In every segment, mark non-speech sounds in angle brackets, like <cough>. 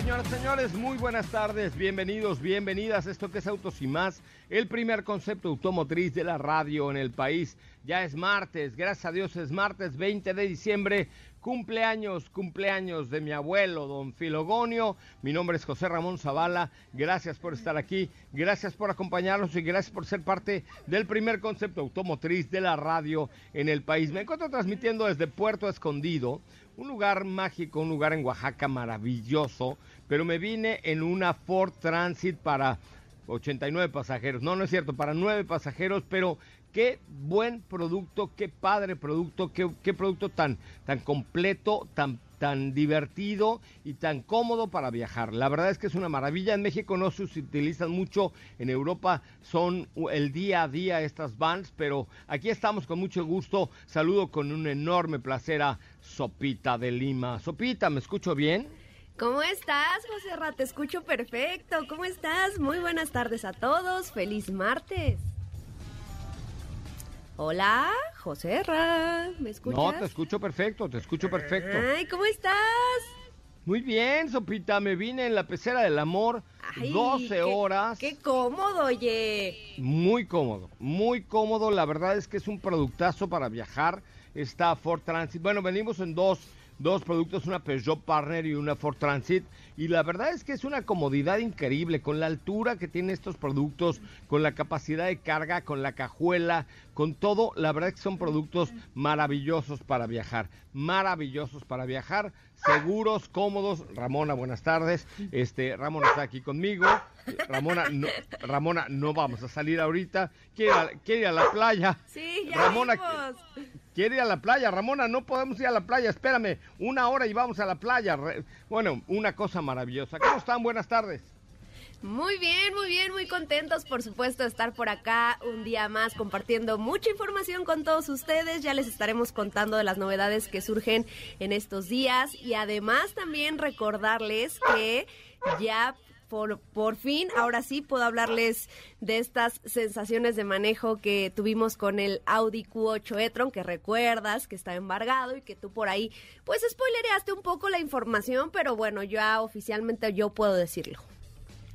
Señoras, señores, muy buenas tardes, bienvenidos, bienvenidas. Esto que es Autos y más, el primer concepto automotriz de la radio en el país. Ya es martes, gracias a Dios es martes 20 de diciembre, cumpleaños, cumpleaños de mi abuelo, don Filogonio. Mi nombre es José Ramón Zavala, gracias por estar aquí, gracias por acompañarnos y gracias por ser parte del primer concepto automotriz de la radio en el país. Me encuentro transmitiendo desde Puerto Escondido un lugar mágico, un lugar en Oaxaca maravilloso, pero me vine en una Ford Transit para 89 pasajeros. No, no es cierto, para 9 pasajeros, pero qué buen producto, qué padre producto, qué, qué producto tan, tan completo, tan tan divertido y tan cómodo para viajar. La verdad es que es una maravilla. En México no se utilizan mucho, en Europa son el día a día estas vans, pero aquí estamos con mucho gusto. Saludo con un enorme placer a Sopita de Lima. Sopita, ¿me escucho bien? ¿Cómo estás, José Ra? Te escucho perfecto. ¿Cómo estás? Muy buenas tardes a todos. Feliz martes. Hola, José Ra, ¿me escuchas? No, te escucho perfecto, te escucho perfecto. Ay, ¿cómo estás? Muy bien, Sopita, me vine en la pecera del amor, Ay, 12 qué- horas. Qué cómodo, oye. Muy cómodo, muy cómodo. La verdad es que es un productazo para viajar. Está Ford Transit. Bueno, venimos en dos, dos productos, una Peugeot Partner y una Ford Transit. Y la verdad es que es una comodidad increíble con la altura que tienen estos productos, con la capacidad de carga, con la cajuela, con todo. La verdad es que son productos maravillosos para viajar. Maravillosos para viajar. Seguros, cómodos. Ramona, buenas tardes. Este, Ramona está aquí conmigo. Ramona, no, Ramona, no vamos a salir ahorita. Quiere ir a, quiere ir a la playa. Sí, ya Ramona, vimos. Quiere ir a la playa, Ramona, no podemos ir a la playa, espérame, una hora y vamos a la playa. Bueno, una cosa maravillosa. ¿Cómo están? Buenas tardes. Muy bien, muy bien, muy contentos, por supuesto, de estar por acá un día más compartiendo mucha información con todos ustedes. Ya les estaremos contando de las novedades que surgen en estos días y además también recordarles que ya por, por fin, ahora sí puedo hablarles de estas sensaciones de manejo que tuvimos con el Audi Q8 e-tron, que recuerdas que está embargado y que tú por ahí, pues spoilereaste un poco la información, pero bueno, ya oficialmente yo puedo decirlo.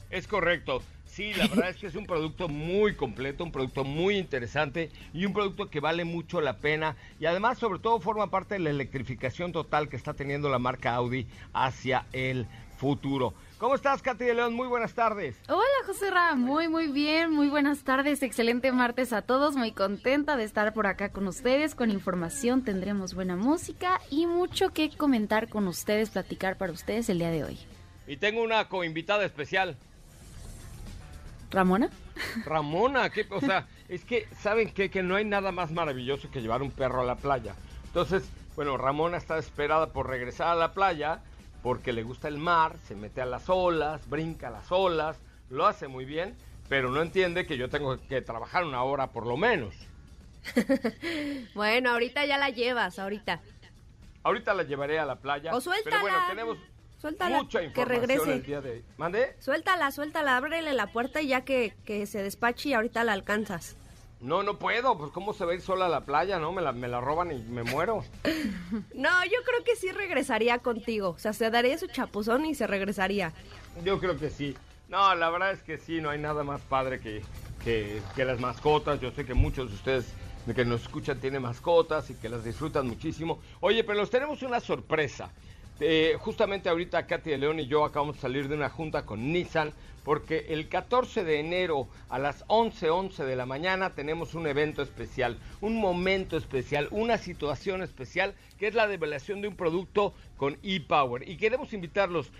Es correcto. Sí, la <laughs> verdad es que es un producto muy completo, un producto muy interesante y un producto que vale mucho la pena y además sobre todo forma parte de la electrificación total que está teniendo la marca Audi hacia el futuro. ¿Cómo estás, Katy de León? Muy buenas tardes. Hola José Ra, muy muy bien, muy buenas tardes, excelente martes a todos, muy contenta de estar por acá con ustedes, con información, tendremos buena música y mucho que comentar con ustedes, platicar para ustedes el día de hoy. Y tengo una coinvitada especial. Ramona, Ramona, ¿qué? <laughs> o sea, es que, ¿saben qué? Que no hay nada más maravilloso que llevar un perro a la playa. Entonces, bueno, Ramona está esperada por regresar a la playa porque le gusta el mar, se mete a las olas, brinca a las olas, lo hace muy bien, pero no entiende que yo tengo que trabajar una hora por lo menos. <laughs> Bueno, ahorita ya la llevas, ahorita. Ahorita la llevaré a la playa. O suéltala. Pero bueno, tenemos Suéltala, mucha que información regrese. el día de hoy. ¿Mande? Suéltala, suéltala, ábrele la puerta y ya que, que se despache y ahorita la alcanzas. No, no puedo, pues cómo se va a ir sola a la playa, ¿no? Me la, me la roban y me muero. <laughs> No, yo creo que sí regresaría contigo. O sea, se daría su chapuzón y se regresaría. Yo creo que sí. No, la verdad es que sí, no hay nada más padre que, que, que las mascotas. Yo sé que muchos de ustedes de que nos escuchan tienen mascotas y que las disfrutan muchísimo. Oye, pero los tenemos una sorpresa. Eh, justamente ahorita Katy de León y yo acabamos de salir de una junta con Nissan porque el 14 de enero a las 11:11 11 de la mañana tenemos un evento especial, un momento especial, una situación especial que es la revelación de un producto con ePower y queremos invitarlos.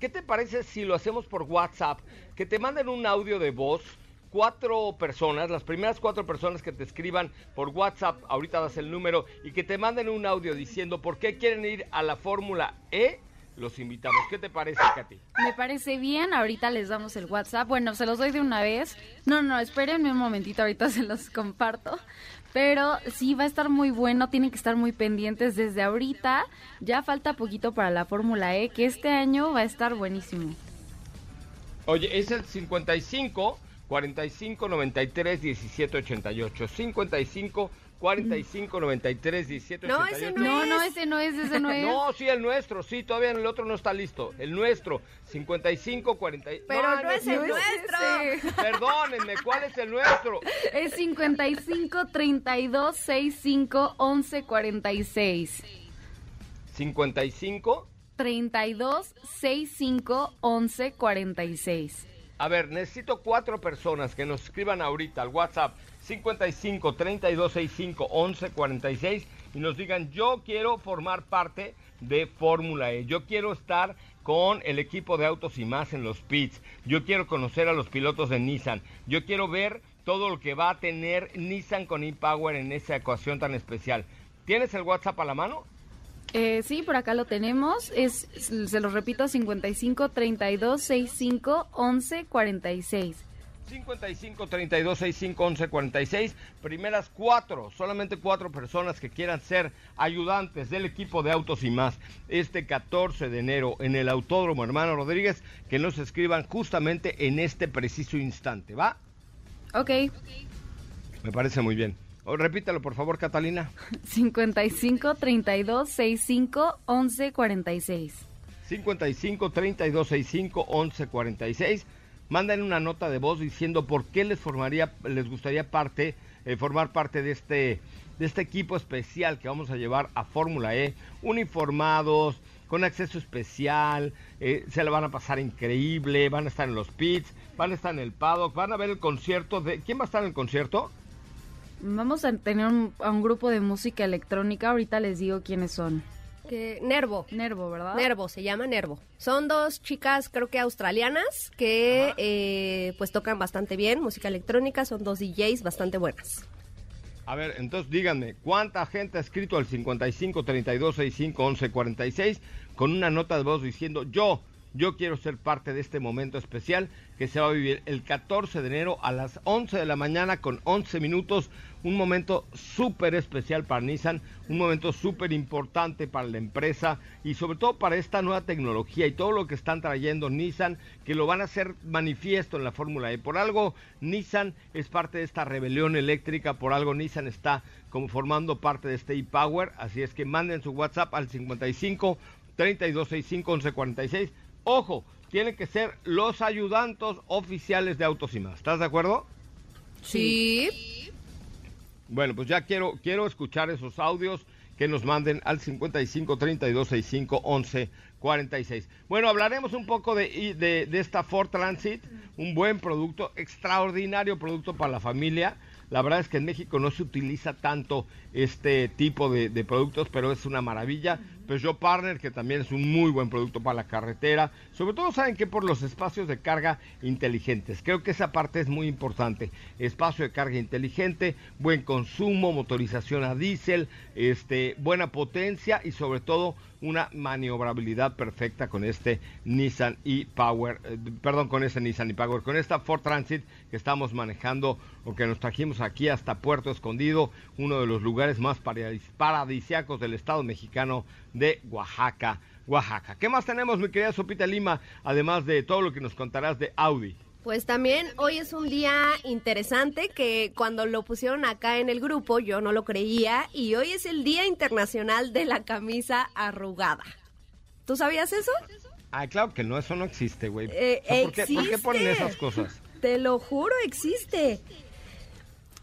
¿Qué te parece si lo hacemos por WhatsApp? Que te manden un audio de voz cuatro personas, las primeras cuatro personas que te escriban por WhatsApp, ahorita das el número, y que te manden un audio diciendo por qué quieren ir a la Fórmula E, los invitamos. ¿Qué te parece, Katy? Me parece bien, ahorita les damos el WhatsApp. Bueno, se los doy de una vez. No, no, espérenme un momentito, ahorita se los comparto. Pero sí, va a estar muy bueno, tienen que estar muy pendientes desde ahorita. Ya falta poquito para la Fórmula E, que este año va a estar buenísimo. Oye, es el 55 45 93 17 88. 55 45 93 17 No, 88. ese No, no, ese no es, ese no <laughs> es. No, sí, el nuestro, sí, todavía el otro no está listo. El nuestro, 55 40. Pero no es el no es nuestro. ese. Perdónenme, ¿cuál es el nuestro? <laughs> Es 55 32 65 11 46. 55. 32 65 11 46. A ver, necesito cuatro personas que nos escriban ahorita al WhatsApp 55 32 65 11 46 y nos digan yo quiero formar parte de Fórmula E, yo quiero estar con el equipo de autos y más en los pits, yo quiero conocer a los pilotos de Nissan, yo quiero ver todo lo que va a tener Nissan con e-Power en esa ecuación tan especial. ¿Tienes el WhatsApp a la mano? Eh, sí, por acá lo tenemos. Es, se los repito, 55 32 65 11 46. 55 32 65 11 46. Primeras cuatro, solamente cuatro personas que quieran ser ayudantes del equipo de autos y más este 14 de enero en el Autódromo Hermano Rodríguez, que nos escriban justamente en este preciso instante, ¿va? Ok. Me parece muy bien. Oh, repítalo, por favor, Catalina. 55 32 65 11 46. 55 32 65 11 46. Manden una nota de voz diciendo por qué les formaría, les gustaría parte, eh, formar parte de este, de este equipo especial que vamos a llevar a Fórmula E, uniformados, con acceso especial, eh, se la van a pasar increíble, van a estar en los pits, van a estar en el paddock, van a ver el concierto de, ¿quién va a estar en el concierto? Vamos a tener un, a un grupo de música electrónica. Ahorita les digo quiénes son. Que- Nervo. Nervo, ¿verdad? Nervo, se llama Nervo. Son dos chicas, creo que australianas, que eh, pues tocan bastante bien música electrónica. Son dos DJs bastante buenas. A ver, entonces díganme, ¿cuánta gente ha escrito al 55 32 65 11 46 con una nota de voz diciendo yo, yo quiero ser parte de este momento especial que se va a vivir el 14 de enero a las 11 de la mañana con 11 minutos, un momento súper especial para Nissan, un momento súper importante para la empresa y sobre todo para esta nueva tecnología y todo lo que están trayendo Nissan, que lo van a hacer manifiesto en la Fórmula E. Por algo Nissan es parte de esta rebelión eléctrica, por algo Nissan está como formando parte de este e-Power, así es que manden su WhatsApp al 55 3265 1146. Ojo, tienen que ser los ayudantes oficiales de Autos y más. ¿Estás de acuerdo? Sí. Bueno, pues ya quiero, quiero escuchar esos audios que nos manden al 55 32 65 11 46. Bueno, hablaremos un poco de, de, de esta Ford Transit, un buen producto, extraordinario producto para la familia. La verdad es que en México no se utiliza tanto este tipo de, de productos, pero es una maravilla. Peugeot Partner, que también es un muy buen producto para la carretera. Sobre todo, ¿saben que Por los espacios de carga inteligentes. Creo que esa parte es muy importante. Espacio de carga inteligente, buen consumo, motorización a diésel, este, buena potencia y sobre todo una maniobrabilidad perfecta con este Nissan e-Power, eh, perdón, con este Nissan e-Power, con esta Ford Transit que estamos manejando o que nos trajimos aquí hasta Puerto Escondido, uno de los lugares más paradis- paradisiacos del estado mexicano de Oaxaca, Oaxaca. ¿Qué más tenemos, mi querida Sopita Lima, además de todo lo que nos contarás de Audi? Pues también hoy es un día interesante que cuando lo pusieron acá en el grupo yo no lo creía y hoy es el Día Internacional de la Camisa Arrugada. ¿Tú sabías eso? Ah, claro que no, eso no existe, güey. Eh, O sea, ¿por, qué, por qué ponen esas cosas? Te lo juro, existe.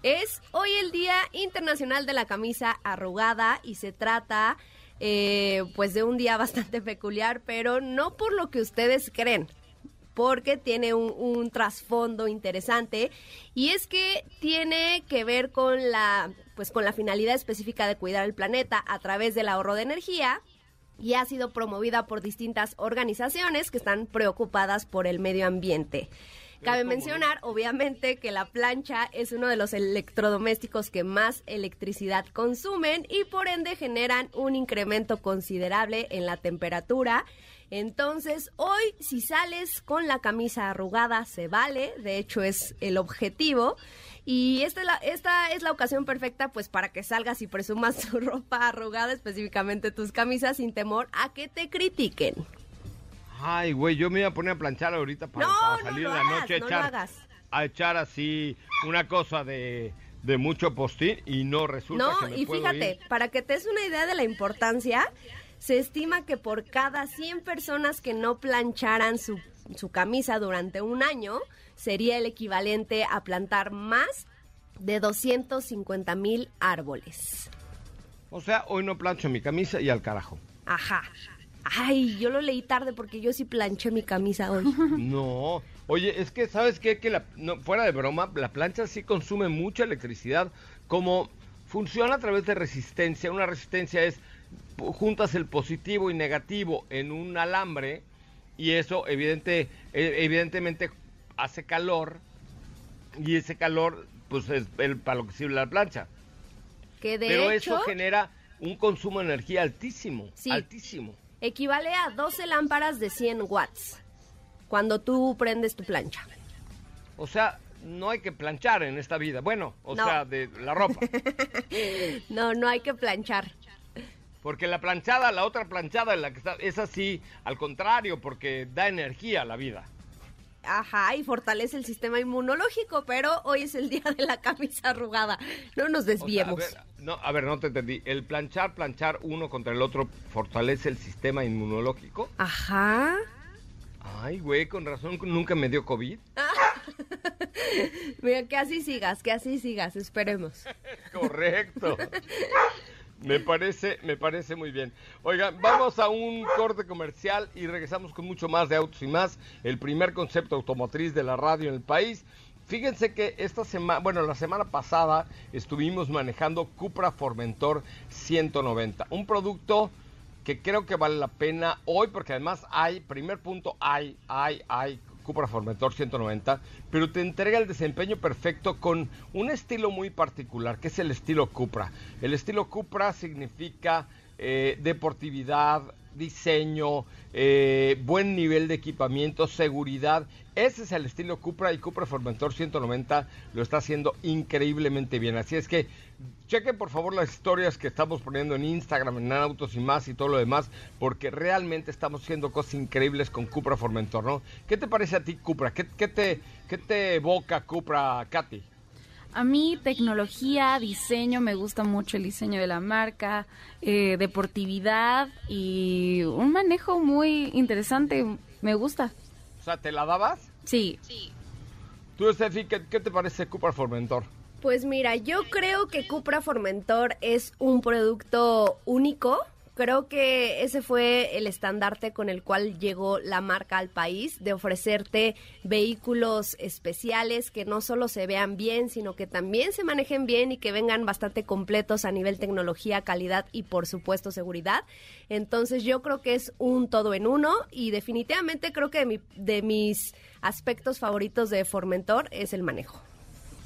Es hoy el Día Internacional de la Camisa Arrugada y se trata eh, pues de un día <laughs> bastante peculiar, pero no por lo que ustedes creen porque tiene un, un trasfondo interesante y es que tiene que ver con la pues con la finalidad específica de cuidar el planeta a través del ahorro de energía y ha sido promovida por distintas organizaciones que están preocupadas por el medio ambiente. Cabe mencionar, obviamente, que la plancha es uno de los electrodomésticos que más electricidad consumen y por ende generan un incremento considerable en la temperatura Entonces, hoy si sales con la camisa arrugada, se vale, de hecho es el objetivo. Y esta es, la, esta es la ocasión perfecta pues para que salgas y presumas <laughs> tu ropa arrugada, específicamente tus camisas, sin temor a que te critiquen. Ay, güey, yo me iba a poner a planchar ahorita para, No, para no salir lo en la hagas, noche a no lo echar, hagas. a echar así una cosa de, de mucho postín y no resulta No, que me y puedo fíjate, ir. para que te des una idea de la importancia, se estima que por cada 100 personas que no plancharan su, su camisa durante un año, sería el equivalente a plantar más de 250 mil árboles. O sea, hoy no plancho mi camisa y al carajo. Ajá. Ay, yo lo leí tarde porque yo sí planché mi camisa hoy. <laughs> No, oye, es que, ¿sabes qué? Que la, no, fuera de broma, la plancha sí consume mucha electricidad. Como funciona a través de resistencia, una resistencia es, juntas el positivo y negativo en un alambre y eso evidente, eh, evidentemente hace calor y ese calor pues es el, para lo que sirve la plancha. Que de Pero hecho eso genera un consumo de energía altísimo, Sí. altísimo. Equivale a 12 lámparas de 100 watts cuando tú prendes tu plancha. O sea, no hay que planchar en esta vida. Bueno, o No. sea, de la ropa. <laughs> No, no hay que planchar. Porque la planchada, la otra planchada en la que está, es así, al contrario, porque da energía a la vida. Ajá, y fortalece el sistema inmunológico, pero hoy es el día de la camisa arrugada. No nos O sea, a desviemos. ver, no, a ver, no te entendí. El planchar, planchar uno contra el otro fortalece el sistema inmunológico. Ajá. Ay, güey, con razón nunca me dio COVID. <laughs> Mira, que así sigas, que así sigas, esperemos. <laughs> Correcto. <laughs> Me parece, me parece muy bien. Oigan, vamos a un corte comercial y regresamos con mucho más de autos y más. El primer concepto automotriz de la radio en el país. Fíjense que esta semana, bueno, la semana pasada estuvimos manejando Cupra Formentor 190, un producto que creo que vale la pena hoy porque además hay, primer punto, hay, hay, hay Cupra Formentor 190, pero te entrega el desempeño perfecto con un estilo muy particular, que es el estilo Cupra. El estilo Cupra significa eh, deportividad, diseño, eh, buen nivel de equipamiento, seguridad. Ese es el estilo Cupra y Cupra Formentor 190 lo está haciendo increíblemente bien. Así es que chequen por favor las historias que estamos poniendo en Instagram, en Autos y más y todo lo demás, porque realmente estamos haciendo cosas increíbles con Cupra Formentor, ¿no? ¿Qué te parece a ti Cupra? ¿Qué, qué te, qué te evoca Cupra, Katy? A mí tecnología, diseño, me gusta mucho el diseño de la marca, eh, deportividad y un manejo muy interesante, me gusta. O sea, ¿te la dabas? Sí, Tú, Steffi, ¿qué, qué te parece Cupra Formentor? Pues mira, yo creo que Cupra Formentor es un producto único. Creo que ese fue el estandarte con el cual llegó la marca al país, de ofrecerte vehículos especiales que no solo se vean bien, sino que también se manejen bien y que vengan bastante completos a nivel tecnología, calidad y por supuesto seguridad. Entonces yo creo que es un todo en uno y definitivamente creo que de, mi- de mis aspectos favoritos de Formentor es el manejo.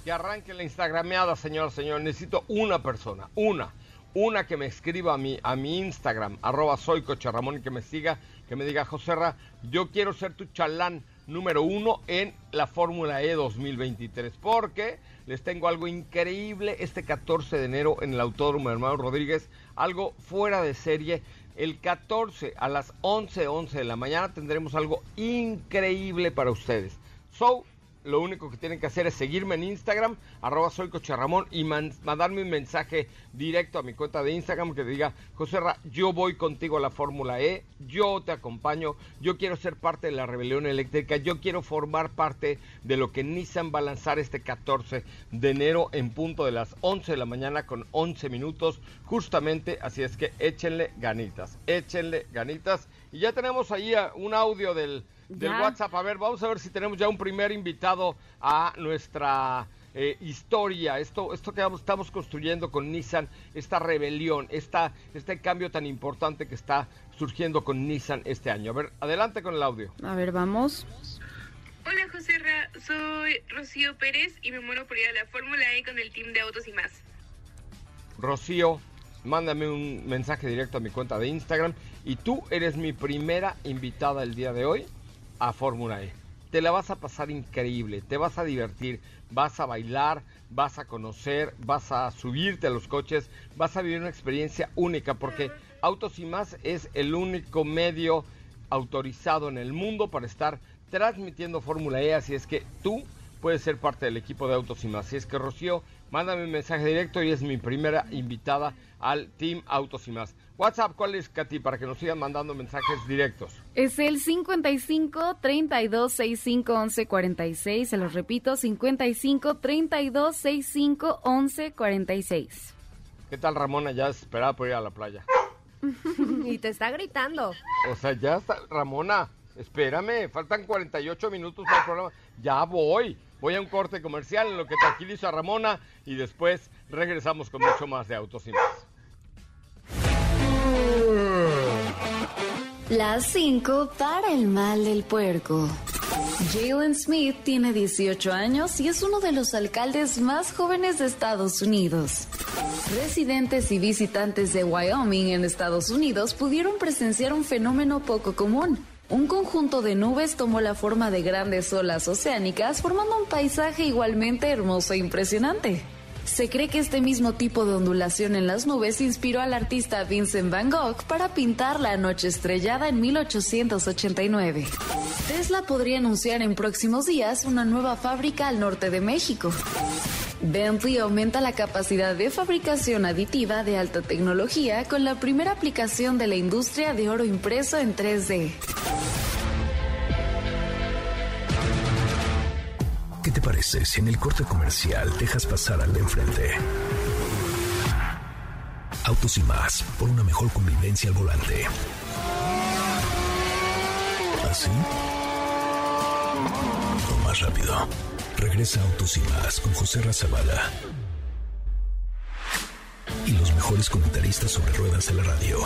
Y arranque la Instagrameada, señor, señor. Necesito una persona, una, una que me escriba a mi, a mi Instagram, arroba soy Coche Ramón, y que me siga, que me diga, Joserra, yo quiero ser tu chalán número uno en la Fórmula E 2023, porque les tengo algo increíble este 14 de enero en el Autódromo de Hermano Rodríguez, algo fuera de serie. El 14 a las 11, 11 de la mañana tendremos algo increíble para ustedes. So, lo único que tienen que hacer es seguirme en Instagram, arroba soy Coche Ramón, y man- mandarme un mensaje directo a mi cuenta de Instagram que diga, José Ra, yo voy contigo a la Fórmula E, yo te acompaño, yo quiero ser parte de la rebelión eléctrica, yo quiero formar parte de lo que Nissan va a lanzar este 14 de enero en punto de las 11 de la mañana con 11 minutos, justamente, así es que échenle ganitas, échenle ganitas. Y ya tenemos ahí un audio del del Ya. WhatsApp. A ver, vamos a ver si tenemos ya un primer invitado a nuestra eh, historia. Esto, esto que estamos construyendo con Nissan, esta rebelión, esta, este cambio tan importante que está surgiendo con Nissan este año. A ver, adelante con el audio. a ver, vamos. Hola José Ra, soy Rocío Pérez y me muero por ir a la Fórmula E con el team de Autos y más. Rocío, mándame un mensaje directo a mi cuenta de Instagram y tú eres mi primera invitada el día de hoy a Fórmula E. Te la vas a pasar increíble, te vas a divertir, vas a bailar, vas a conocer, vas a subirte a los coches, vas a vivir una experiencia única porque Autos y es el único medio autorizado en el mundo para estar transmitiendo Fórmula E, así es que tú puedes ser parte del equipo de Autos y. Así es que Rocío, mándame un mensaje directo y es mi primera invitada al Team Autos y más. WhatsApp, ¿cuál es, Katy, para que nos sigan mandando mensajes directos? Es el 55 32 65 11 46. Se los repito, 55 32 65 11 46. ¿Qué tal, Ramona? Ya esperaba por ir a la playa. <laughs> y te está gritando. O sea, ya está, Ramona, espérame, faltan 48 minutos para el programa. Ya voy. Voy a un corte comercial en lo que tranquilizo a Ramona y después regresamos con mucho más de Autos y más. Las 5 para el mal del puerco. Jalen Smith tiene 18 años y es uno de los alcaldes más jóvenes de Estados Unidos. Residentes y visitantes de Wyoming en Estados Unidos pudieron presenciar un fenómeno poco común. Un conjunto de nubes tomó la forma de grandes olas oceánicas formando un paisaje igualmente hermoso e impresionante. Se cree que este mismo tipo de ondulación en las nubes inspiró al artista Vincent Van Gogh para pintar La Noche Estrellada en 1889. Tesla podría anunciar en próximos días una nueva fábrica al norte de México. Bentley aumenta la capacidad de fabricación aditiva de alta tecnología con la primera aplicación de la industria de oro impreso en 3D. ¿Qué te parece si en el corte comercial dejas pasar al de enfrente? Autos y más, por una mejor convivencia al volante. ¿Así? O más rápido. Regresa Autos y más con José Razabala. Y los mejores comentaristas sobre ruedas de la radio.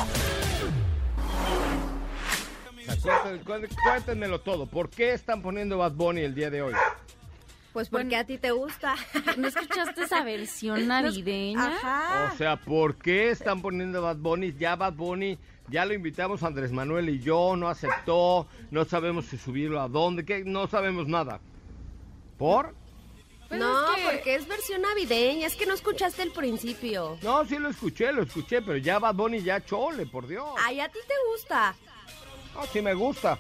Cuéntenmelo todo. ¿Por qué están poniendo Bad Bunny el día de hoy? Pues porque a ti te gusta. <laughs> ¿No escuchaste esa versión <laughs> navideña? Ajá. O sea, ¿por qué están poniendo Bad Bunny? Ya Bad Bunny, ya lo invitamos a Andrés Manuel y yo, no aceptó, no sabemos si subirlo a dónde, que no sabemos nada. ¿Por? Pues no, es que- porque es versión navideña, es que no escuchaste el principio. No, sí lo escuché, lo escuché, pero ya Bad Bunny ya chole, por Dios. Ay, a ti te gusta. No, sí me gusta.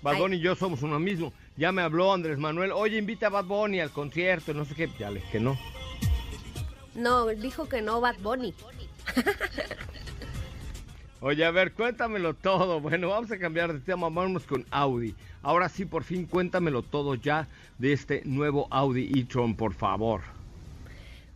Bad Ay. Bunny y yo somos uno mismo. Ya me habló Andrés Manuel, oye, invita a Bad Bunny al concierto, no sé qué. Ya le que no. No, dijo que no Bad Bunny. Oye, a ver, cuéntamelo todo. Bueno, vamos a cambiar de tema, vamos con Audi. Ahora sí, por fin, cuéntamelo todo ya de este nuevo Audi e-tron, por favor.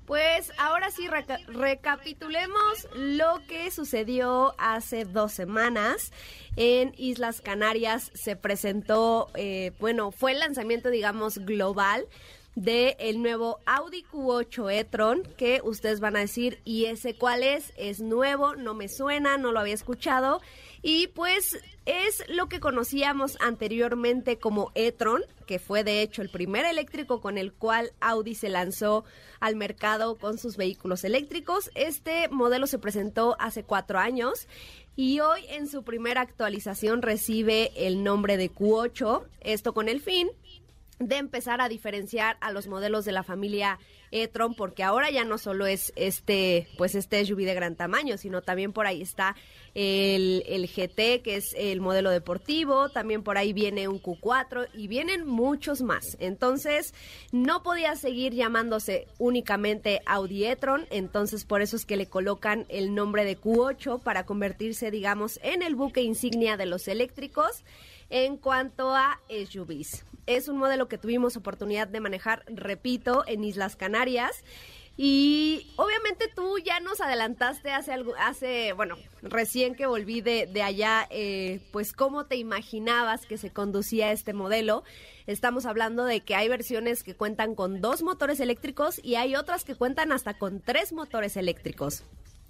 Pues ahora sí reca- recapitulemos lo que sucedió hace dos semanas. En Islas Canarias se presentó, eh, bueno, fue el lanzamiento, digamos, global de el nuevo Audi Q8 e-tron, que ustedes van a decir, ¿y ese cuál es? Es nuevo, no me suena, no lo había escuchado. Y pues es lo que conocíamos anteriormente como e-tron, que fue de hecho el primer eléctrico con el cual Audi se lanzó al mercado con sus vehículos eléctricos. Este modelo se presentó hace cuatro años y hoy en su primera actualización recibe el nombre de Q8, esto con el fin de empezar a diferenciar a los modelos de la familia e-tron porque ahora ya no solo es este pues este SUV de gran tamaño sino también por ahí está el, el GT que es el modelo deportivo también por ahí viene un Q4 y vienen muchos más entonces no podía seguir llamándose únicamente Audi e-tron entonces por eso es que le colocan el nombre de Q8 para convertirse digamos en el buque insignia de los eléctricos en cuanto a SUVs. Es un modelo que tuvimos oportunidad de manejar, repito, en Islas Canarias. Y obviamente tú ya nos adelantaste hace algo, hace, bueno, recién que volví de, allá, eh, pues cómo te imaginabas que se conducía este modelo. Estamos hablando de que hay versiones que cuentan con dos motores eléctricos y hay otras que cuentan hasta con tres motores eléctricos.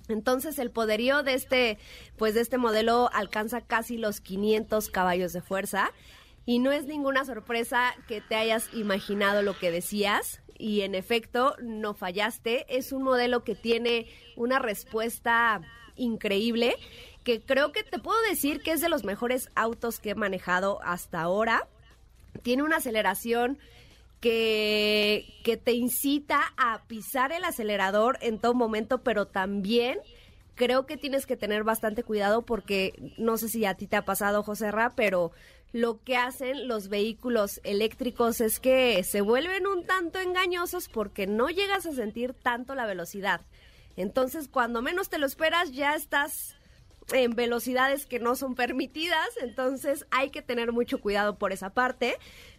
Entonces el poderío de este, pues de este modelo alcanza casi los 500 caballos de fuerza y no es ninguna sorpresa que te hayas imaginado lo que decías y en efecto no fallaste. Es un modelo que tiene una respuesta increíble que creo que te puedo decir que es de los mejores autos que he manejado hasta ahora. Tiene una aceleración que, que te incita a pisar el acelerador en todo momento, pero también creo que tienes que tener bastante cuidado porque no sé si a ti te ha pasado, José Ra, pero lo que hacen los vehículos eléctricos es que se vuelven un tanto engañosos porque no llegas a sentir tanto la velocidad. Entonces, cuando menos te lo esperas, ya estás en velocidades que no son permitidas, entonces hay que tener mucho cuidado por esa parte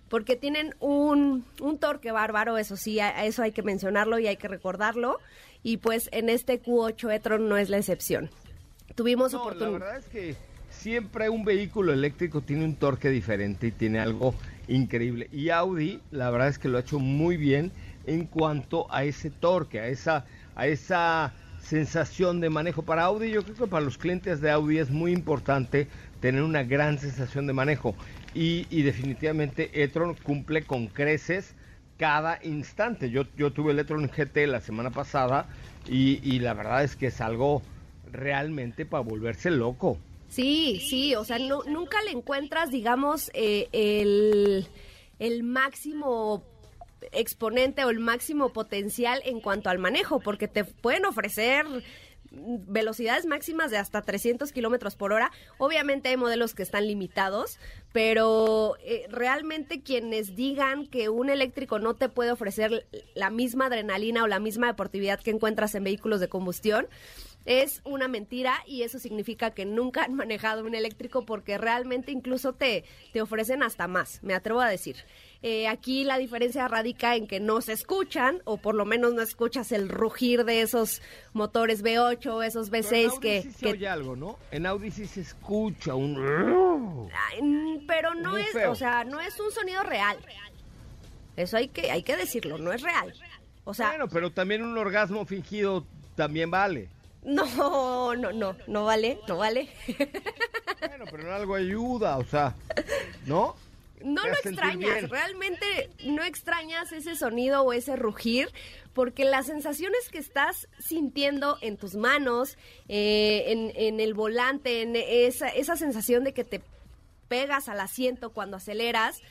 porque tienen un, un torque bárbaro, eso sí, eso hay que mencionarlo y hay que recordarlo, y pues en este Q8 e-tron no es la excepción. Tuvimos oportunidad. La verdad es que siempre un vehículo eléctrico tiene un torque diferente y tiene algo increíble. Y Audi, la verdad es que lo ha hecho muy bien en cuanto a ese torque, a esa, a esa sensación de manejo. Para Audi, yo creo que para los clientes de Audi es muy importante tener una gran sensación de manejo. Y, definitivamente e-tron cumple con creces cada instante. Yo, yo tuve el e-tron GT la semana pasada y, la verdad es que es algo realmente para volverse loco. Sí, sí, o sea, nunca le encuentras, digamos, eh, el, el máximo exponente o el máximo potencial en cuanto al manejo, porque te pueden ofrecer velocidades máximas de hasta 300 kilómetros por hora. Obviamente hay modelos que están limitados, pero eh, realmente quienes digan que un eléctrico no te puede ofrecer la misma adrenalina o la misma deportividad que encuentras en vehículos de combustión, es una mentira y eso significa que nunca han manejado un eléctrico porque realmente incluso te, te ofrecen hasta más, me atrevo a decir. Eh, aquí la diferencia radica en que no se escuchan, o por lo menos no escuchas el rugir de esos motores V8, esos V6 que... Sí se oye algo, ¿no? En Audi sí se escucha un... pero no es, o sea, no es un sonido real. Eso hay que, hay que decirlo, no es real. O sea, bueno, pero también un orgasmo fingido también vale. <laughs> No, no, no, no vale, no vale. <laughs> Bueno, pero en algo ayuda, o sea, ¿no? no lo extrañas, realmente no extrañas ese sonido o ese rugir, porque las sensaciones que estás sintiendo en tus manos, eh, en, el volante, en esa, esa sensación de que te pegas al asiento cuando aceleras,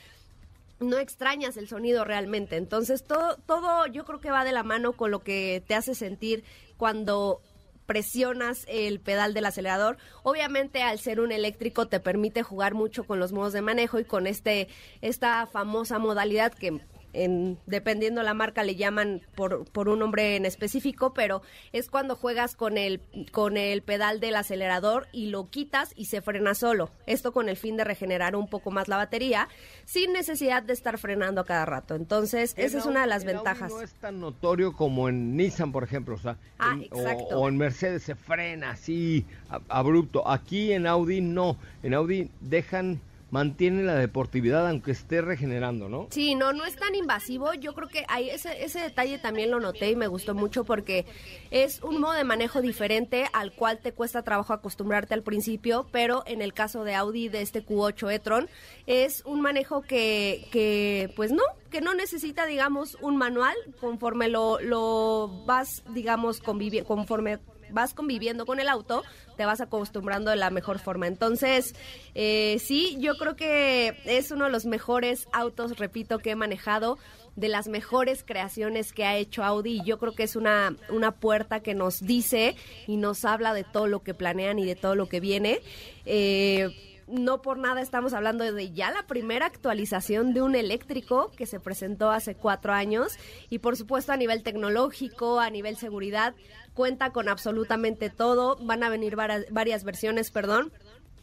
no extrañas el sonido realmente. Entonces, todo, todo yo creo que va de la mano con lo que te hace sentir cuando presionas el pedal del acelerador. Obviamente, al ser un eléctrico te permite jugar mucho con los modos de manejo y con este esta famosa modalidad que en, dependiendo la marca le llaman por, por un nombre en específico, pero es cuando juegas con el, con el pedal del acelerador y lo quitas y se frena solo. Esto con el fin de regenerar un poco más la batería sin necesidad de estar frenando a cada rato. Entonces, esa es una de las ventajas. no es tan notorio como en Nissan, por ejemplo, o sea, ah, o, en Mercedes se frena así abrupto. Aquí en Audi no, en Audi dejan mantiene la deportividad aunque esté regenerando, ¿no? Sí, no, no es tan invasivo. Yo creo que hay ese, ese detalle también lo noté y me gustó mucho porque es un modo de manejo diferente al cual te cuesta trabajo acostumbrarte al principio, pero en el caso de Audi de este Q8 e-tron es un manejo que, que pues no, que no necesita, digamos, un manual conforme lo, lo vas, digamos, conforme vas conviviendo con el auto, te vas acostumbrando de la mejor forma. Entonces, eh, sí, yo creo que es uno de los mejores autos, repito, que he manejado de las mejores creaciones que ha hecho Audi y yo creo que es una, una puerta que nos dice y nos habla de todo lo que planean y de todo lo que viene. Eh, no por nada estamos hablando de ya la primera actualización de un eléctrico que se presentó hace cuatro años y por supuesto a nivel tecnológico, a nivel seguridad, cuenta con absolutamente todo. Van a venir varias, versiones, perdón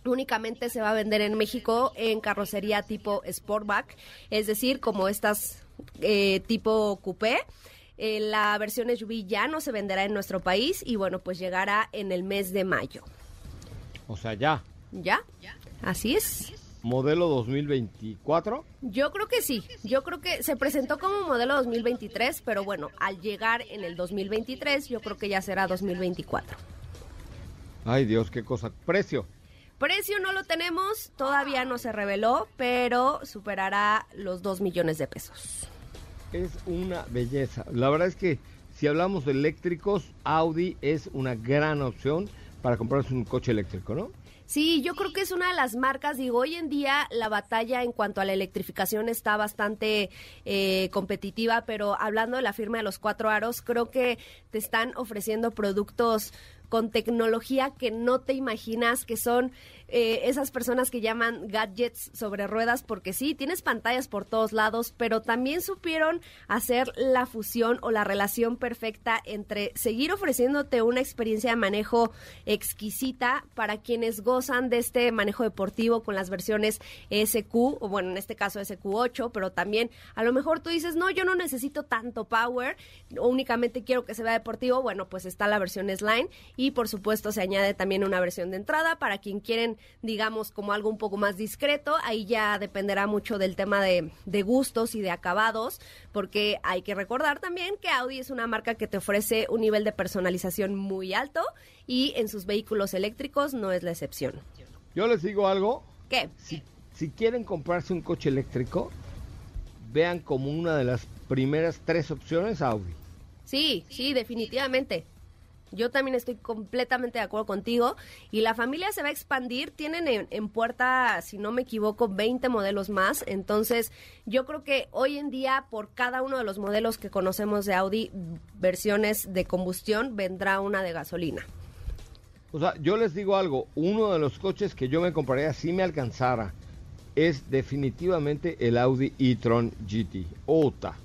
únicamente se va a vender en México en carrocería tipo Sportback, es decir, como estas eh, tipo coupé. Eh, la versión SUV ya no se venderá en nuestro país y bueno, pues llegará en el mes de mayo. O sea, ya. ¿Ya? Así es modelo 2024? Yo creo que sí. Yo creo que se presentó como modelo 2023, pero bueno, al llegar en el 2023, yo creo que ya será 2024. Ay Dios, qué cosa. Precio. Precio no lo tenemos, todavía no se reveló, pero superará los 2 millones de pesos. es una belleza. La verdad es que si hablamos de eléctricos, Audi es una gran opción para comprarse un coche eléctrico, ¿no? Sí, yo creo que es una de las marcas, digo, hoy en día la batalla en cuanto a la electrificación está bastante eh, competitiva, pero hablando de la firma de los cuatro aros, creo que te están ofreciendo productos con tecnología que no te imaginas, que son eh, esas personas que llaman gadgets sobre ruedas, porque sí, tienes pantallas por todos lados, pero también supieron hacer la fusión o la relación perfecta entre seguir ofreciéndote una experiencia de manejo exquisita para quienes gozan de este manejo deportivo con las versiones SQ, o bueno, en este caso SQ8, pero también a lo mejor tú dices, no, yo no necesito tanto power, únicamente quiero que se vea deportivo, bueno, pues está la versión Slime y por supuesto se añade también una versión de entrada para quien quieren digamos, como algo un poco más discreto. Ahí ya dependerá mucho del tema de, gustos y de acabados, porque hay que recordar también que Audi es una marca que te ofrece un nivel de personalización muy alto y en sus vehículos eléctricos no es la excepción. Yo les digo algo. ¿Qué? Si, si quieren comprarse un coche eléctrico, vean como una de las primeras tres opciones Audi. Sí, sí, definitivamente. Yo también estoy completamente de acuerdo contigo y la familia se va a expandir. Tienen en, puerta, si no me equivoco, 20 modelos más. Entonces, yo creo que hoy en día, por cada uno de los modelos que conocemos de Audi, versiones de combustión, vendrá una de gasolina. O sea, yo les digo algo, uno de los coches que yo me compraría si me alcanzara es definitivamente el Audi e-tron GT. Ota.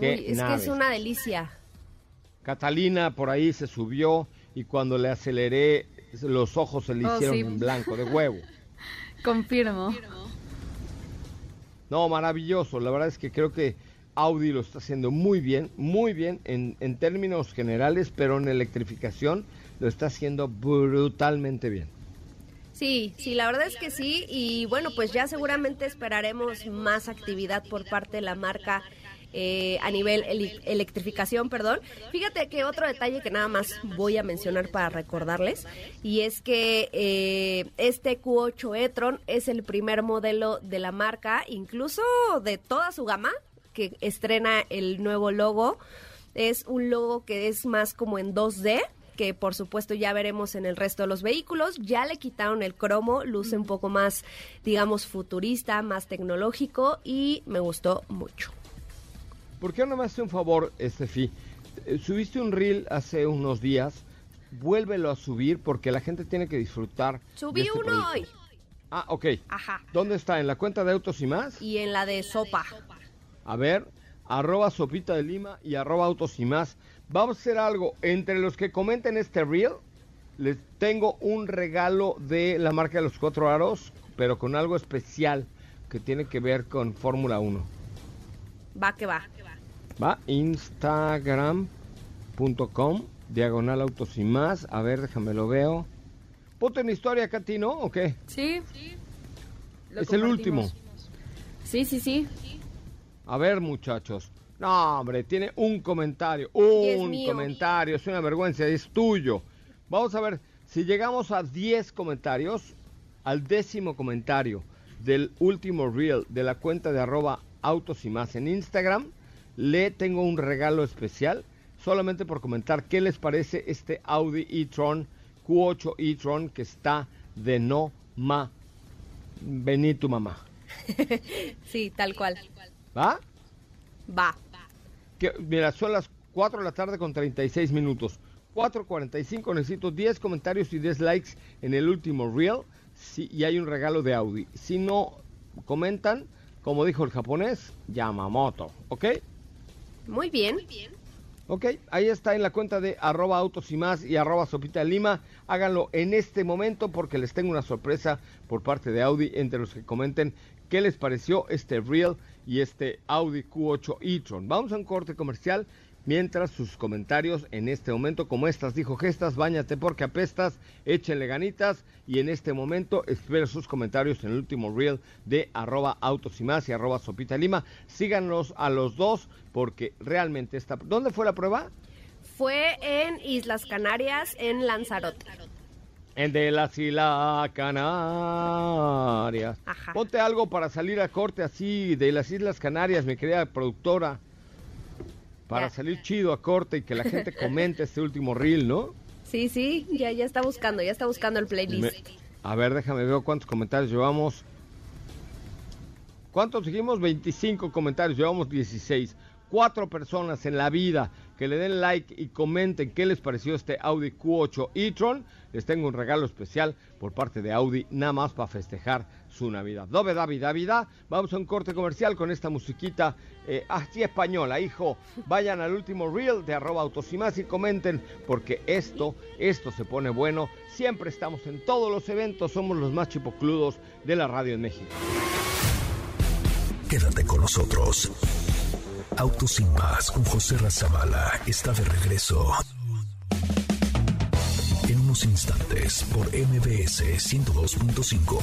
es que es una delicia. Catalina por ahí se subió y cuando le aceleré los ojos se le oh, hicieron en blanco, de huevo. <laughs> Confirmo. No, maravilloso. La verdad es que creo que Audi lo está haciendo muy bien, muy bien en, en términos generales, pero en electrificación lo está haciendo brutalmente bien. Sí, sí, la verdad es que sí. Y bueno, pues ya seguramente esperaremos más actividad por parte de la marca eh, a nivel electrificación, perdón. Fíjate que otro detalle que nada más voy a mencionar para recordarles y es que eh, este Q8 e-tron es el primer modelo de la marca, incluso de toda su gama, que estrena el nuevo logo. Es un logo que es más como en 2D, que por supuesto ya veremos en el resto de los vehículos. Ya le quitaron el cromo, luce un poco más, digamos, futurista, más tecnológico y me gustó mucho. ¿Por qué no me hace un favor, Estefi? Eh, subiste un reel hace unos días, vuélvelo a subir porque la gente tiene que disfrutar. Subí este uno hoy. Ah, ok. Ajá. ¿Dónde está? ¿En la cuenta de Autos y más? Y en la de Sopa. A ver, arroba Sopita de Lima y arroba Autos y más. Vamos a hacer algo. Entre los que comenten este reel, les tengo un regalo de la marca de los cuatro aros, pero con algo especial que tiene que ver con Fórmula 1. Va que va. Va, instagram.com, diagonal autos y más. A ver, déjame lo veo. Ponte en historia, Katy, ¿no? ¿O qué? Sí. es el último. Sí, sí, sí. A ver, muchachos. No, hombre, tiene un comentario. Un comentario. Es una vergüenza. Es tuyo. Vamos a ver. Si llegamos a 10 comentarios, al décimo comentario del último reel de la cuenta de arroba autos y más en Instagram, le tengo un regalo especial solamente por comentar qué les parece este Audi e-tron Q8 e-tron que está de no ma. Vení tu mamá. <laughs> sí, tal cual. ¿Va? Va. Que, mira, son las 4 de la tarde con 36 minutos. 4.45, necesito 10 comentarios y 10 likes en el último reel. Sí, y hay un regalo de Audi. Si no comentan, como dijo el japonés, Yamamoto. ¿Ok? Muy bien. Ok, ahí está en la cuenta de arroba autos y más y arroba sopita de lima. Háganlo en este momento porque les tengo una sorpresa por parte de Audi entre los que comenten qué les pareció este Real y este Audi Q8 e-tron. Vamos a un corte comercial Mientras sus comentarios en este momento, como estas dijo Gestas, bañate porque apestas, échenle ganitas y en este momento espero sus comentarios en el último reel de arroba autos y más y arroba sopita lima. Síganos a los dos porque realmente está... ¿Dónde fue la prueba? Fue en Islas Canarias, en Lanzarote. En de las Islas Canarias. Ponte algo para salir a corte así de las Islas Canarias, mi querida productora. Para salir chido a corte y que la gente comente este último reel, ¿no? Sí, sí, ya, ya está buscando, ya está buscando el Me- playlist. a ver, déjame ver cuántos comentarios llevamos. ¿Cuántos dijimos? 25 comentarios, llevamos 16. Cuatro personas en la vida que le den like y comenten qué les pareció este Audi Q8 e-tron. Les tengo un regalo especial por parte de Audi, nada más para festejar su Navidad. Dobe David Davida, vamos a un corte comercial con esta musiquita eh, así española, hijo. Vayan al último reel de arroba autos y más y comenten porque esto, esto se pone bueno. Siempre estamos en todos los eventos, somos los más chipocludos de la radio en México. Quédate con nosotros. Autos sin más con José Razabala está de regreso. En unos instantes por MBS 102.5.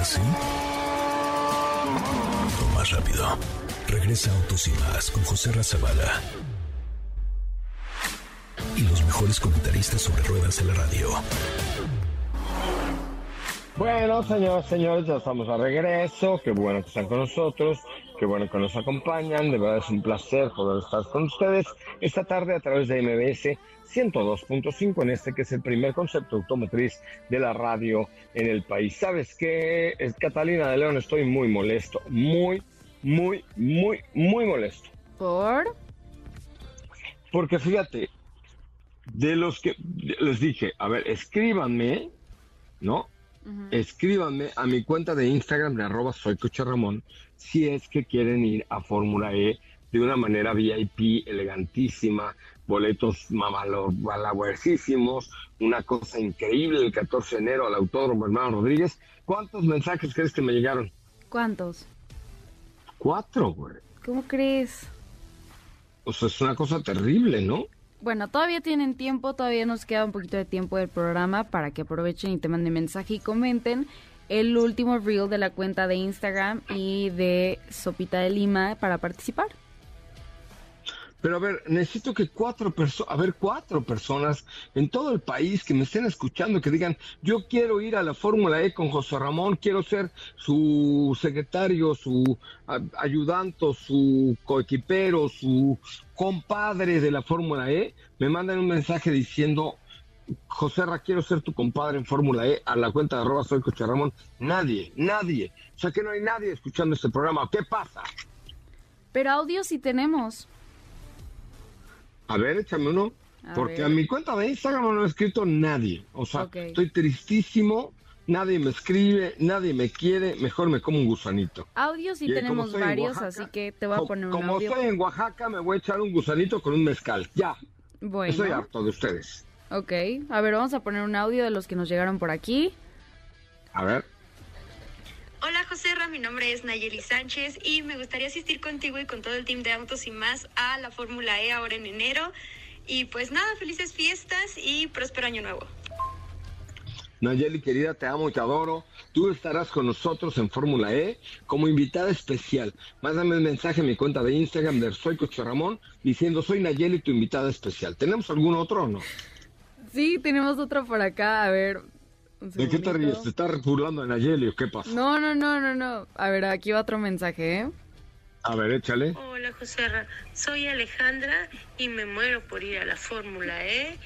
¿Así? O más rápido. Regresa Autos sin más con José Razabala. Y los mejores comentaristas sobre ruedas de la radio. Bueno, señores, señores, ya estamos a regreso. Qué bueno que están con nosotros. Qué bueno que nos acompañan. De verdad es un placer poder estar con ustedes esta tarde a través de MBS 102.5 en este que es el primer concepto automotriz de la radio en el país. ¿Sabes qué? Es Catalina de León, estoy muy molesto. Muy, muy, muy, muy molesto. ¿Por? Porque fíjate, de los que les dije, a ver, escríbanme, ¿no? Escríbanme a mi cuenta de Instagram de arroba soy Ramón si es que quieren ir a Fórmula E de una manera VIP, elegantísima, boletos mamalobuerísimos, una cosa increíble el 14 de enero al Autódromo Hermano Rodríguez. ¿Cuántos mensajes crees que me llegaron? ¿Cuántos? Cuatro, güey. ¿Cómo crees? O sea, es una cosa terrible, ¿no? Bueno, todavía tienen tiempo, todavía nos queda un poquito de tiempo del programa para que aprovechen y te manden mensaje y comenten el último reel de la cuenta de Instagram y de Sopita de Lima para participar. Pero a ver, necesito que cuatro personas, a ver, cuatro personas en todo el país que me estén escuchando, que digan, yo quiero ir a la Fórmula E con José Ramón, quiero ser su secretario, su ayudante, su coequipero, su compadre de la Fórmula E, me mandan un mensaje diciendo, José Ra, quiero ser tu compadre en Fórmula E, a la cuenta de arroba soy Coche Ramón. Nadie, nadie. O sea que no hay nadie escuchando este programa. ¿Qué pasa? Pero audio sí tenemos. A ver, échame uno. A porque ver. a mi cuenta de Instagram no ha escrito nadie. O sea, estoy tristísimo. Nadie me escribe, nadie me quiere. Mejor me como un gusanito. Audio sí Y como tenemos varios, Oaxaca, así que te voy a poner un Como audio. estoy en Oaxaca, me voy a echar un gusanito con un mezcal. Ya, Bueno, estoy harto de ustedes. ok. A ver, vamos a poner un audio de los que nos llegaron por aquí. A ver. Hola José Ra, mi nombre es Nayeli Sánchez y me gustaría asistir contigo y con todo el team de Autos y más a la Fórmula E ahora en enero. Y pues nada, felices fiestas y próspero año nuevo. Nayeli, querida, te amo y te adoro. Tú estarás con nosotros en Fórmula E como invitada especial. Mándame un mensaje a mi cuenta de Instagram de Soy Coche Ramón diciendo soy Nayeli, tu invitada especial. ¿Tenemos algún otro o no? Sí, tenemos otro por acá. A ver. ¿De qué te ríes? ¿Te estás burlando de Nayeli o qué pasa? No, no, no, no, no. A ver, aquí va otro mensaje, ¿eh? A ver, échale. Hola José Ra, soy Alejandra y me muero por ir a la Fórmula E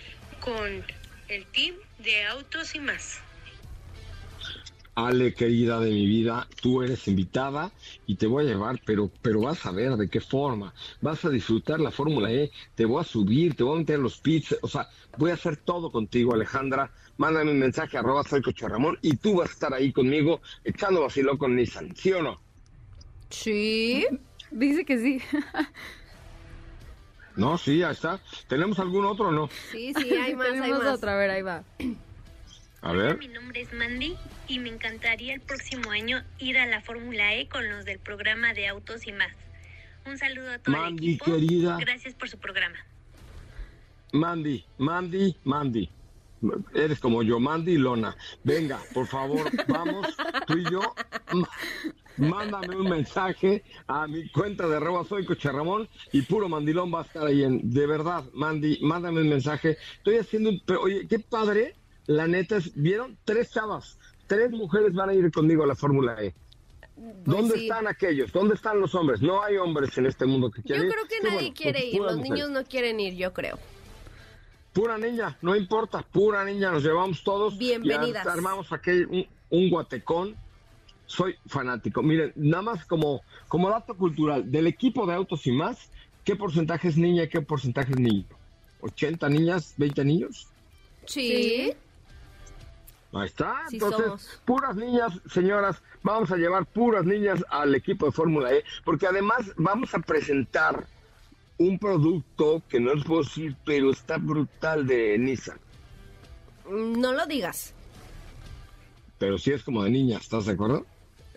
con el team de Autos y más. Ale, querida de mi vida, tú eres invitada y te voy a llevar, pero, pero vas a ver de qué forma. Vas a disfrutar la Fórmula E, te voy a subir, te voy a meter los pits, o sea, voy a hacer todo contigo, Alejandra. Mándame un mensaje, arroba soy Ramón, y tú vas a estar ahí conmigo echando vacilón con Nissan, ¿sí o no? Sí. Dice que sí. <laughs> No, sí, ya está. ¿Tenemos algún otro o no? Sí, sí, hay <laughs> más, hay Tenemos más. otra, a ver, ahí va. A ver. Mi nombre es Mandy y me encantaría el próximo año ir a la Fórmula E con los del programa de Autos y más. Un saludo a todo Mandy, el equipo. querida. Gracias por su programa. Mandy, Mandy, Mandy. Eres como yo, Mandy y Lona. Venga, por favor, vamos, tú y yo. Mándame un mensaje a mi cuenta de arroba soy Coche Ramón y puro mandilón va a estar ahí en. De verdad, Mandy, mándame un mensaje. Estoy haciendo un. Pero oye, qué padre. La neta es, vieron tres chavas, tres mujeres van a ir conmigo a la Fórmula E. Pues ¿Dónde sí. están aquellos? ¿Dónde están los hombres? No hay hombres en este mundo que Yo quieran ir. creo que nadie bueno, quiere pues, ir, los niños no quieren ir, yo creo. Pura niña, no importa, pura niña, nos llevamos todos. Bienvenidas. Y armamos aquel, un, un guatecón. Soy fanático. Miren, nada más como, como dato cultural, del equipo de autos y más, ¿qué porcentaje es niña y qué porcentaje es niño? ¿80 niñas, 20 niños? Sí. Ahí está. Sí Entonces, somos. puras niñas, señoras, vamos a llevar puras niñas al equipo de Fórmula E, porque además vamos a presentar un producto que no les puedo decir, pero está brutal de Nissan. No lo digas. Pero sí es como de niña, ¿estás de acuerdo?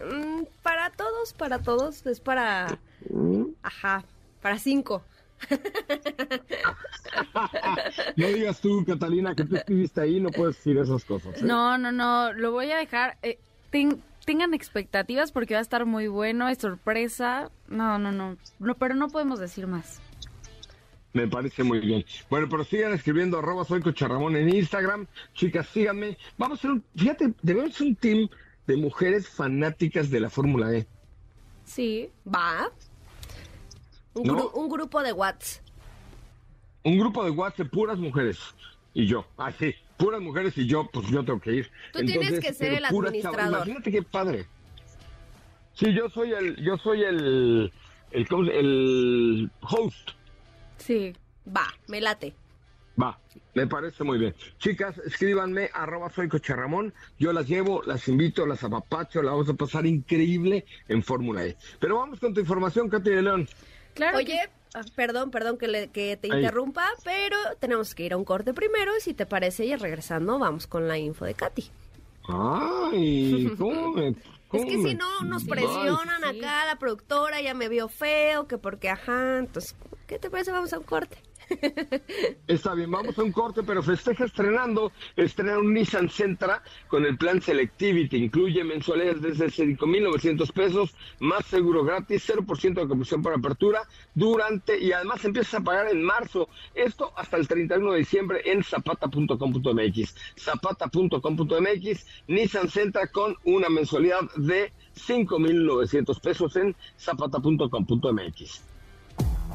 Mm, Para todos, para todos, es para... Mm. Ajá, para cinco. <laughs> No digas tú, Catalina, que tú estuviste ahí, no puedes decir esas cosas. ¿eh? No, no, no, lo voy a dejar. eh, ten- tengan expectativas porque va a estar muy bueno, es sorpresa. No, no, no, no, pero no podemos decir más. Me parece muy bien. Bueno, pero sigan escribiendo arroba soy Cocharramón en Instagram. Chicas, síganme. Vamos a hacer un, fíjate, debemos hacer un team de mujeres fanáticas de la Fórmula E. Sí. Va. Un, ¿No? gru- un grupo de Whats. Un grupo de WhatsApp de puras mujeres. Y yo. Ah, sí. Puras mujeres y yo, pues yo tengo que ir. Tú tienes que ser el administrador. Imagínate qué padre. Sí, yo soy el, yo soy el, el, ¿cómo se- el host. Sí. Va, me late. Va, me parece muy bien. Chicas, escríbanme, arroba soy Cocharramón. Yo las llevo, las invito, las apapacho, la vamos a pasar increíble en Fórmula E. Pero vamos con tu información, Katy de León. Claro. Oye, que- ah, perdón, perdón que, le- que te Ahí. interrumpa, pero tenemos que ir a un corte primero y si te parece, y regresando, vamos con la info de Katy. Ay, ¿cómo me- Es que si no nos presionan acá, la productora ya me vio feo, que porque ajá, entonces, ¿qué te parece? Vamos a un corte. <laughs> Está bien, vamos a un corte, pero festeja estrenando, estrena un Nissan Sentra con el plan Selectivity, incluye mensualidades desde 5.900 pesos, más seguro gratis, 0% de comisión para apertura, durante, y además empiezas a pagar en marzo, esto hasta el 31 de diciembre en zapata.com.mx, zapata.com.mx, Nissan Sentra con una mensualidad de 5.900 pesos en zapata.com.mx.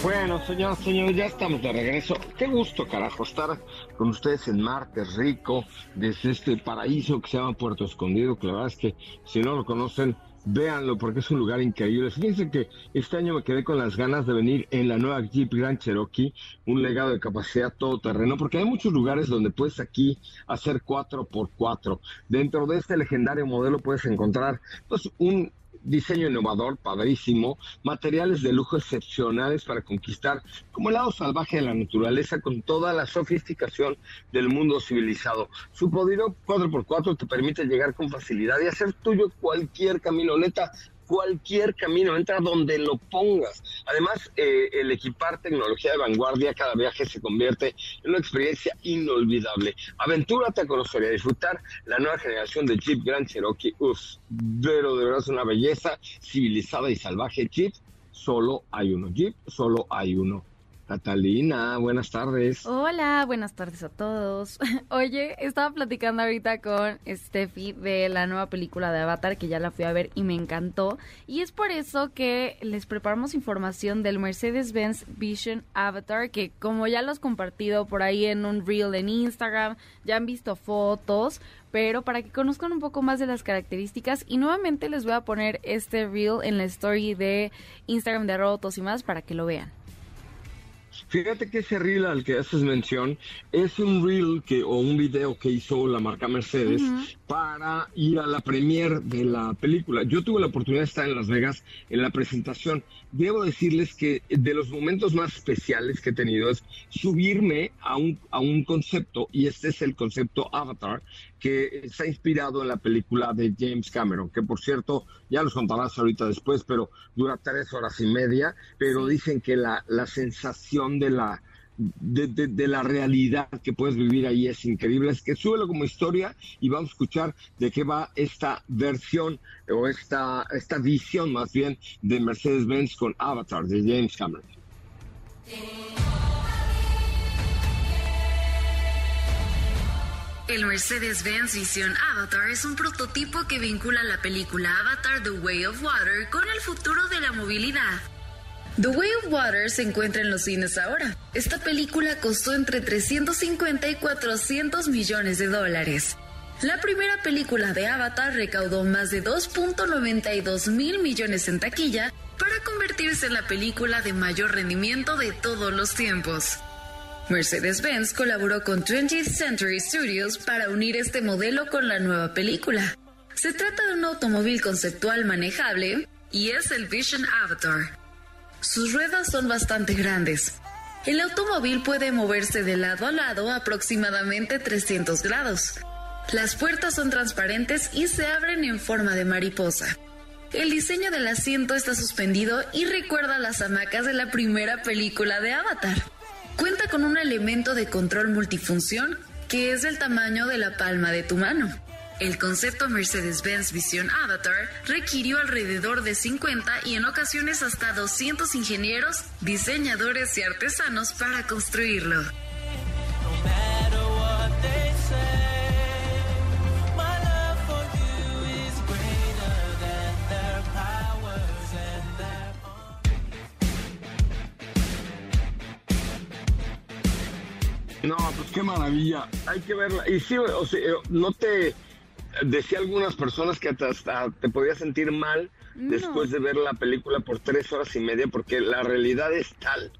Bueno, señoras, señores, ya estamos de regreso. Qué gusto, carajo, estar con ustedes en Martes Rico, desde este paraíso que se llama Puerto Escondido, que la verdad es que si no lo conocen, véanlo porque es un lugar increíble. Fíjense que este año me quedé con las ganas de venir en la nueva Jeep Grand Cherokee, un legado de capacidad todoterreno, porque hay muchos lugares donde puedes aquí hacer 4x4. Dentro de este legendario modelo puedes encontrar pues, un diseño innovador, padrísimo, materiales de lujo excepcionales para conquistar como el lado salvaje de la naturaleza con toda la sofisticación del mundo civilizado. Su poderío 4x4 te permite llegar con facilidad y hacer tuyo cualquier camino, neta, cualquier camino, entra donde lo pongas. Además, eh, el equipar tecnología de vanguardia, cada viaje se convierte en una experiencia inolvidable. Aventúrate a conocer y a disfrutar la nueva generación de Jeep Grand Cherokee. Uf, pero de verdad es una belleza civilizada y salvaje. Jeep, solo hay uno. Jeep, solo hay uno. Catalina, buenas tardes. Hola, buenas tardes a todos. <laughs> Oye, estaba platicando ahorita con Steffi de la nueva película de Avatar que ya la fui a ver y me encantó. Y es por eso que les preparamos información del Mercedes-Benz Vision Avatar que como ya lo has compartido por ahí en un reel en Instagram, ya han visto fotos, pero para que conozcan un poco más de las características y nuevamente les voy a poner este reel en la story de Instagram de Rotos y más para que lo vean. Fíjate que ese reel al que haces mención es un reel que o un video que hizo la marca Mercedes para ir a la premier de la película. Yo tuve la oportunidad de estar en Las Vegas en la presentación debo decirles que de los momentos más especiales que he tenido es subirme a un, a un concepto, y este es el concepto Avatar, que está inspirado en la película de James Cameron, que por cierto, ya los contarás ahorita después, pero dura tres horas y media, pero dicen que la, la sensación de la de, la realidad que puedes vivir ahí es increíble. Es que súbelo como historia y vamos a escuchar de qué va esta versión o esta, esta visión más bien de Mercedes-Benz con Avatar de James Cameron. El Mercedes-Benz Vision Avatar es un prototipo que vincula la película Avatar The Way of Water con el futuro de la movilidad. The Way of Water se encuentra en los cines ahora. Esta película costó entre 350 y 400 millones de dólares. La primera película de Avatar recaudó más de 2.92 mil millones en taquilla para convertirse en la película de mayor rendimiento de todos los tiempos. Mercedes-Benz colaboró con 20th Century Studios para unir este modelo con la nueva película. Se trata de un automóvil conceptual manejable y es el Vision Avatar. Sus ruedas son bastante grandes. El automóvil puede moverse de lado a lado aproximadamente 300 grados. Las puertas son transparentes y se abren en forma de mariposa. El diseño del asiento está suspendido y recuerda las hamacas de la primera película de Avatar. Cuenta con un elemento de control multifunción que es del tamaño de la palma de tu mano. El concepto Mercedes-Benz Vision Avatar requirió alrededor de 50 y en ocasiones hasta 200 ingenieros, diseñadores y artesanos para construirlo. No, pues qué maravilla. Hay que verla. Y sí, o sea, no te decía algunas personas que hasta te podías sentir mal después de ver la película por tres horas y media porque la realidad es tal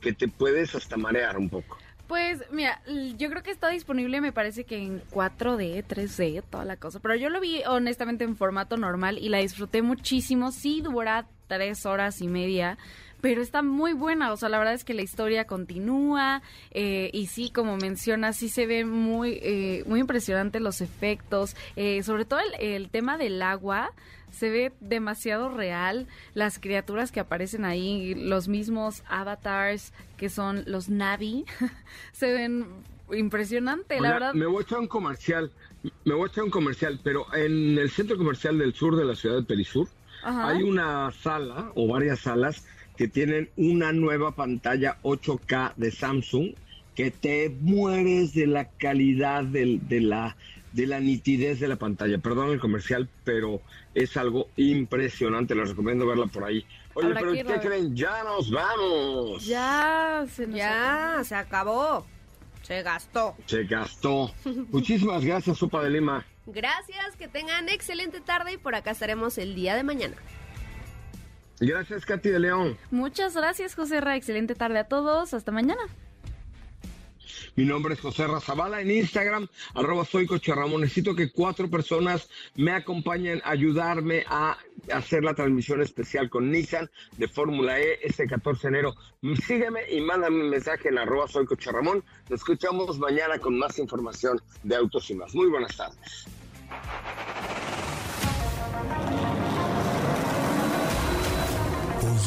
que te puedes hasta marear un poco. Pues mira, yo creo que está disponible, me parece que en 4D, 3D, toda la cosa. Pero yo lo vi honestamente en formato normal y la disfruté muchísimo. Sí dura tres horas y media, pero está muy buena. O sea, la verdad es que la historia continúa eh, y sí, como menciona, sí se ve muy, eh, muy impresionante los efectos, eh, sobre todo el, tema del agua. Se ve demasiado real las criaturas que aparecen ahí, los mismos avatars que son los Navi, <laughs> se ven impresionante, la verdad. Me voy a echar un comercial, me voy a echar un comercial, pero en el centro comercial del sur de la ciudad de Perisur hay una sala o varias salas que tienen una nueva pantalla 8K de Samsung que te mueres de la calidad de, la de la nitidez de la pantalla. Perdón el comercial, pero es algo impresionante. Les recomiendo verla por ahí. Oye, pero ¿qué creen? Ya nos vamos. Ya, se ya, se acabó. Se gastó. Se gastó. Muchísimas gracias, Sopa de Lima. <laughs> Gracias, que tengan excelente tarde y por acá estaremos el día de mañana. Gracias, Katy de León. Muchas gracias, José Ra. Excelente tarde a todos. Hasta mañana. Mi nombre es José Razabala en Instagram, arroba soy Coche Ramón. Necesito que cuatro personas me acompañen a ayudarme a hacer la transmisión especial con Nissan de Fórmula E este 14 de enero. Sígueme y mándame un mensaje en arroba soy Coche Ramón. Nos escuchamos mañana con más información de autos y más. Muy buenas tardes.